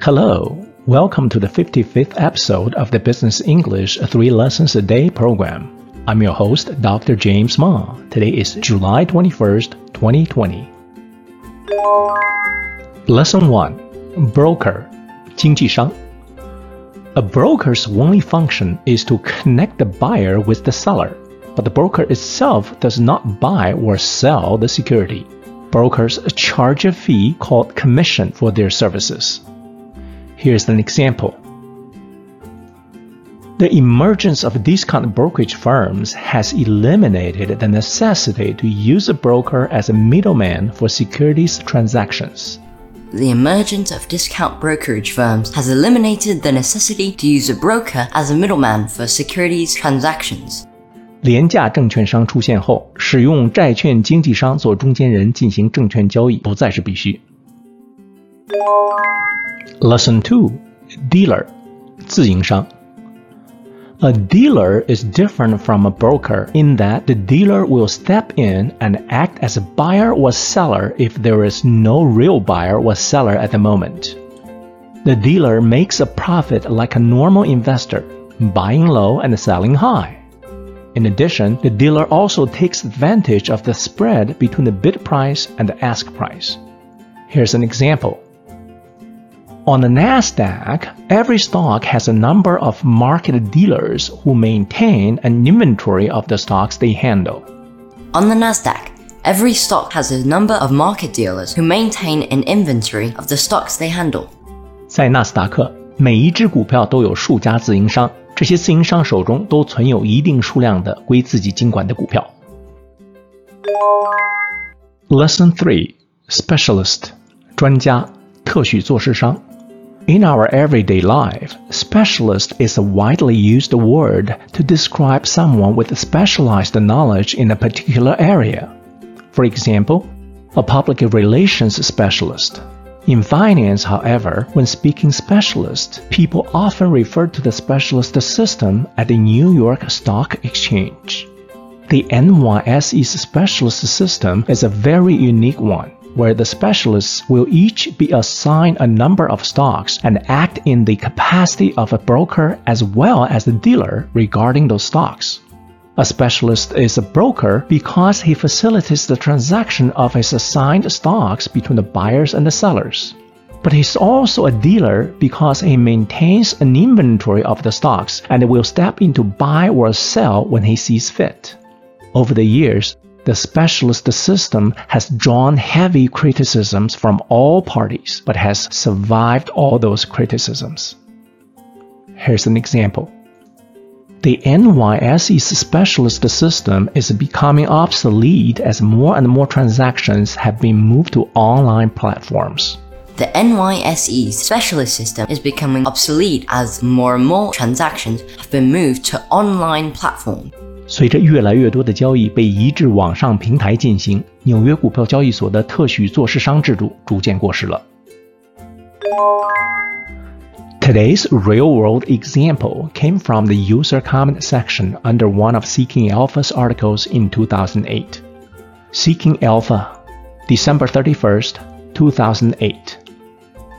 Hello, welcome to the 55th episode of the Business English 3 Lessons a Day program. I'm your host, Dr. James Ma. Today is July 21st, 2020. Lesson 1 Broker 经纪商 A broker's only function is to connect the buyer with the seller, but the broker itself does not buy or sell the security. Brokers charge a fee called commission for their services. Here's an example. The emergence of discount brokerage firms has eliminated the necessity to use a broker as a middleman for securities transactions. The emergence of discount brokerage firms has eliminated the necessity to use a broker as a middleman for securities transactions. 廉价证券商出现后，使用债券经纪商做中间人进行证券交易不再是必须。 Lesson 2 Dealer 自营商 A dealer is different from a broker in that the dealer will step in and act as a buyer or seller if there is no real buyer or seller at the moment. The dealer makes a profit like a normal investor, buying low and selling high. In addition, the dealer also takes advantage of the spread between the bid price and the ask price. Here's an example. On the Nasdaq, every stock has a number of market dealers who maintain an inventory of the stocks they handle. On the Nasdaq, every stock has a number of market dealers who maintain an inventory of the stocks they handle. 在纳斯达克，每一只股票都有数家自营商，这些自营商手中都存有一定数量的归自己经管的股票。Lesson Three: Specialist，专家、特许做市商。 In our everyday life, specialist is a widely used word to describe someone with specialized knowledge in a particular area. For example, a public relations specialist. In finance, however, when speaking specialist, people often refer to the specialist system at the New York Stock Exchange. The NYSE's specialist system is a very unique one where the specialists will each be assigned a number of stocks and act in the capacity of a broker as well as a dealer regarding those stocks. A specialist is a broker because he facilitates the transaction of his assigned stocks between the buyers and the sellers. But he's also a dealer because he maintains an inventory of the stocks and will step in to buy or sell when he sees fit. Over the years, the specialist system has drawn heavy criticisms from all parties, but has survived all those criticisms. Here's an example. The NYSE's specialist system is becoming obsolete as more and more transactions have been moved to online platforms. The NYSE specialist system is becoming obsolete as more and more transactions have been moved to online platforms. 随着越来越多的交易被移至网上平台进行，纽约股票交易所的特许做市商制度逐渐过时了。Today's real-world example came from the user comment section under one of Seeking Alpha's articles in 2008. Seeking Alpha, December 31st, 2008.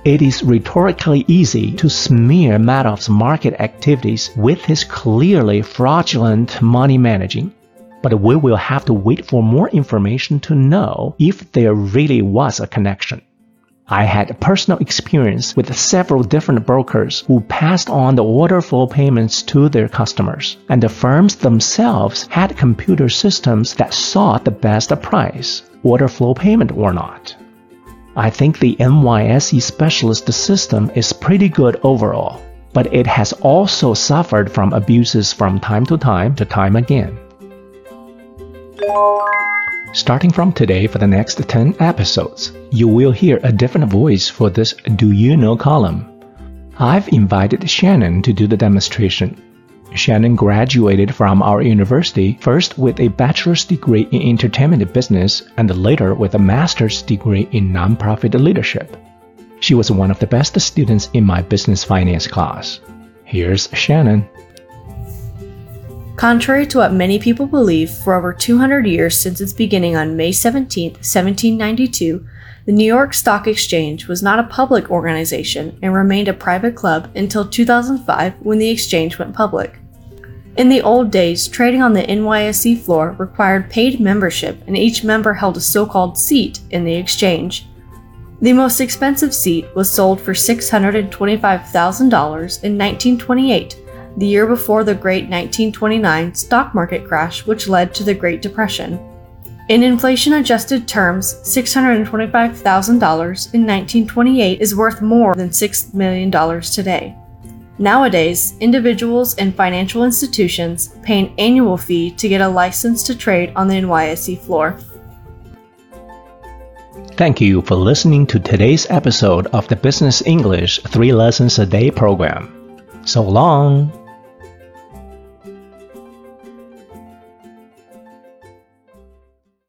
It is rhetorically easy to smear Madoff's market activities with his clearly fraudulent money managing. But we will have to wait for more information to know if there really was a connection. I had personal experience with several different brokers who passed on the order flow payments to their customers, and the firms themselves had computer systems that sought the best price, order flow payment or not. I think the NYSE specialist system is pretty good overall, but it has also suffered from abuses from time to time to time again. Starting from today for the next 10 episodes, you will hear a different voice for this Do You Know column. I've invited Shannon to do the demonstration. Shannon graduated from our university first with a bachelor's degree in entertainment business and later with a master's degree in nonprofit leadership. She was one of the best students in my business finance class. Here's Shannon. Contrary to what many people believe, for over 200 years since its beginning on May 17, 1792, the New York Stock Exchange was not a public organization and remained a private club until 2005 when the exchange went public. In the old days, trading on the NYSE floor required paid membership, and each member held a so called seat in the exchange. The most expensive seat was sold for $625,000 in 1928, the year before the great 1929 stock market crash, which led to the Great Depression. In inflation adjusted terms, $625,000 in 1928 is worth more than $6 million today. Nowadays, individuals and financial institutions pay an annual fee to get a license to trade on the NYSE floor. Thank you for listening to today's episode of the Business English 3 Lessons a Day program. So long!